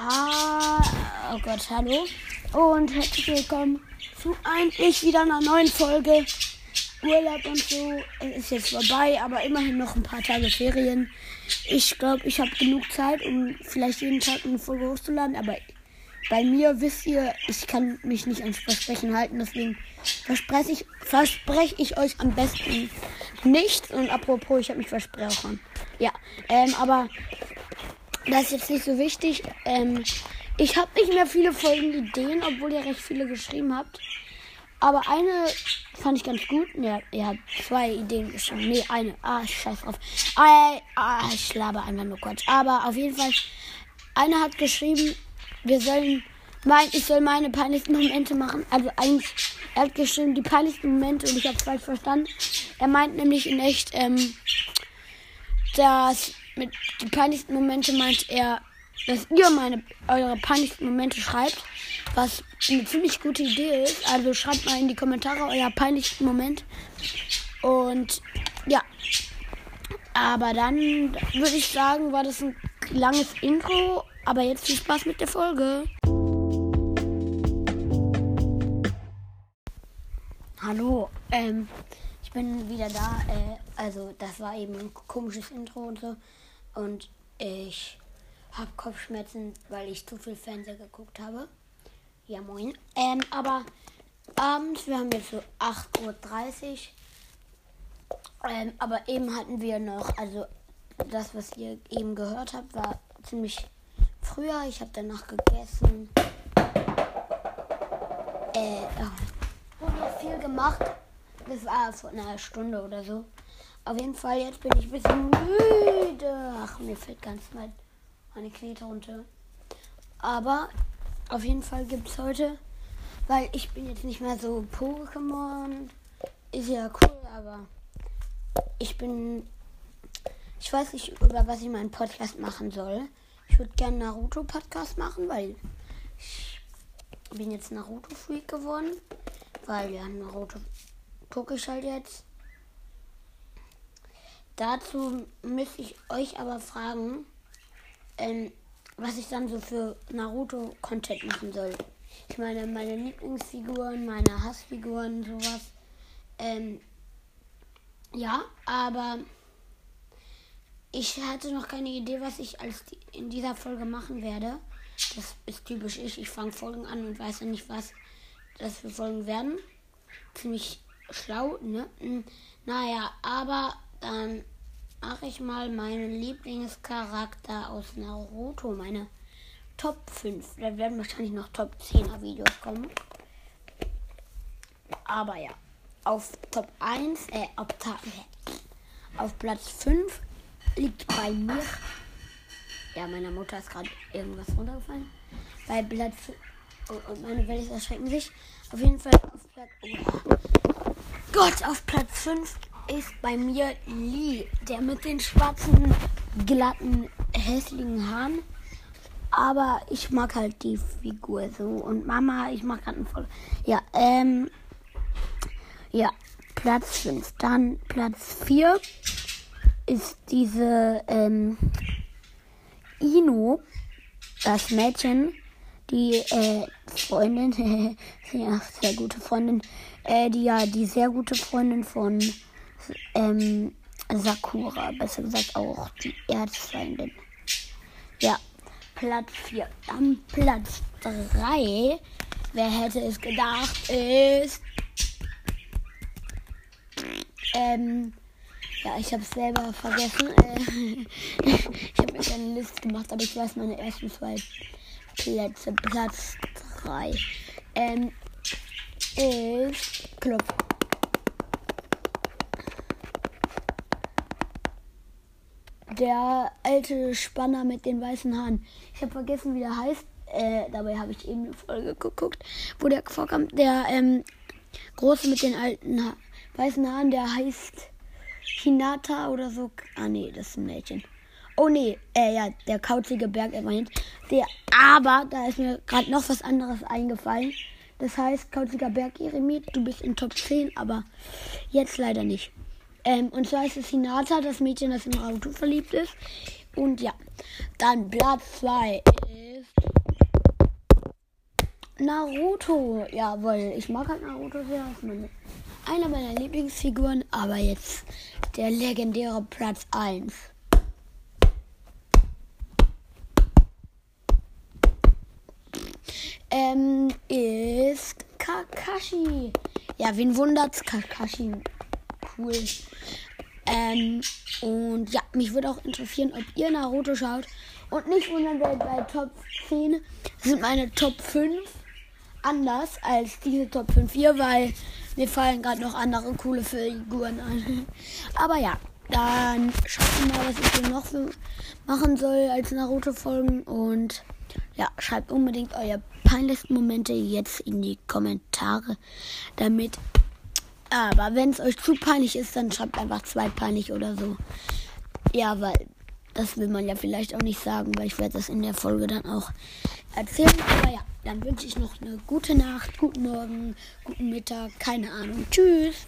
Ha oh Gott, hallo. Und herzlich willkommen zu eigentlich wieder einer neuen Folge. Urlaub und so es ist jetzt vorbei, aber immerhin noch ein paar Tage Ferien. Ich glaube, ich habe genug Zeit, um vielleicht jeden Tag eine Folge hochzuladen, aber bei mir wisst ihr, ich kann mich nicht ans Versprechen halten, deswegen verspreche ich, verspreche ich euch am besten nichts. Und apropos, ich habe mich versprochen. Ja, ähm, aber das ist jetzt nicht so wichtig. Ähm, ich habe nicht mehr viele Folgenideen, obwohl ihr recht viele geschrieben habt. Aber eine fand ich ganz gut. Ja, ihr habt zwei Ideen geschrieben. Nee, eine. Ah, scheiß drauf. Ah, ah, ich laber einfach nur kurz. Aber auf jeden Fall, einer hat geschrieben, wir sollen, mein, ich soll meine peinlichsten Momente machen. Also eigentlich, er hat geschrieben, die peinlichsten Momente und ich habe falsch verstanden. Er meint nämlich in echt, ähm, dass mit die peinlichsten Momente meint er, dass ihr meine eure peinlichsten Momente schreibt, was eine ziemlich gute Idee ist. Also schreibt mal in die Kommentare euer peinlichsten Moment. Und ja. Aber dann würde ich sagen, war das ein langes Intro. Aber jetzt viel Spaß mit der Folge. Hallo, ähm, ich bin wieder da. Äh, also das war eben ein komisches Intro und so. Und ich habe Kopfschmerzen, weil ich zu viel Fernseher geguckt habe. Ja, moin. Ähm, aber abends, wir haben jetzt so 8.30 Uhr. Ähm, aber eben hatten wir noch, also das, was ihr eben gehört habt, war ziemlich früher. Ich habe danach gegessen. Äh, oh, noch viel gemacht. Das war vor einer Stunde oder so. Auf jeden Fall, jetzt bin ich ein bisschen müde. Ach, mir fällt ganz mal meine Knete runter. Aber auf jeden Fall gibt es heute, weil ich bin jetzt nicht mehr so Pokémon. Ist ja cool, aber ich bin. Ich weiß nicht, über was ich meinen Podcast machen soll. Ich würde gerne Naruto-Podcast machen, weil ich bin jetzt Naruto-Freak geworden. Weil ja, Naruto gucke ich halt jetzt. Dazu müsste ich euch aber fragen, ähm, was ich dann so für Naruto-Content machen soll. Ich meine, meine Lieblingsfiguren, meine Hassfiguren, sowas. Ähm, ja, aber ich hatte noch keine Idee, was ich als die, in dieser Folge machen werde. Das ist typisch ich. Ich fange Folgen an und weiß ja nicht, was das für Folgen werden. Ziemlich schlau, ne? Naja, aber dann mache ich mal meinen Lieblingscharakter aus Naruto, meine Top 5. Da werden wahrscheinlich noch Top 10er Videos kommen. Aber ja, auf Top 1, äh, auf, auf Platz 5 liegt bei mir. Ja, meiner Mutter ist gerade irgendwas runtergefallen. Bei Platz 5. Oh, und meine Welt erschrecken sich. Auf jeden Fall auf Platz. Oh. Gott, auf Platz 5 ist bei mir Lee, der mit den schwarzen, glatten, hässlichen Haaren. Aber ich mag halt die Figur so. Und Mama, ich mag gerade einen voll. Ja, ähm. Ja, Platz 5. Dann Platz 4 ist diese ähm, Ino, das Mädchen, die äh, Freundin, ja, sehr gute Freundin, äh, die ja die sehr gute Freundin von ähm, Sakura, besser gesagt auch die Erzfeindin. Ja, Platz 4. Dann Platz 3, wer hätte es gedacht, ist. Ähm, ja, ich habe selber vergessen. Äh, ich habe mir keine Liste gemacht, aber ich weiß meine ersten zwei Plätze. Platz 3 ähm, ist Klopf. der alte Spanner mit den weißen Haaren. Ich habe vergessen, wie der heißt. Äh, dabei habe ich eben eine Folge geguckt, wo der vorkam. Der ähm, große mit den alten ha weißen Haaren, der heißt Hinata oder so. Ah nee, das ist ein Mädchen. Oh nee, äh, ja, der kauzige Berg immerhin. Der, aber da ist mir gerade noch was anderes eingefallen. Das heißt, kauziger Berg Eremit, du bist in Top 10, aber jetzt leider nicht. Ähm, und zwar ist es Hinata, das Mädchen, das in Naruto verliebt ist. Und ja, dann Platz 2 ist Naruto. Ja, weil ich mag halt Naruto sehr. Ist meine, einer meiner Lieblingsfiguren. Aber jetzt der legendäre Platz 1. Ähm, ist Kakashi. Ja, wen wundert's? Kakashi. Cool. Ähm, und ja, mich würde auch interessieren, ob ihr Naruto schaut. Und nicht wundern, wer bei Top 10 sind meine Top 5 anders als diese Top 5 hier, weil mir fallen gerade noch andere coole Figuren ein. Aber ja, dann schaut mal, was ich hier noch machen soll als Naruto-Folgen. Und ja, schreibt unbedingt eure peinlichsten Momente jetzt in die Kommentare, damit. Aber wenn es euch zu peinlich ist, dann schreibt einfach zwei peinlich oder so. Ja, weil das will man ja vielleicht auch nicht sagen, weil ich werde das in der Folge dann auch erzählen. Aber ja, dann wünsche ich noch eine gute Nacht, guten Morgen, guten Mittag, keine Ahnung. Tschüss.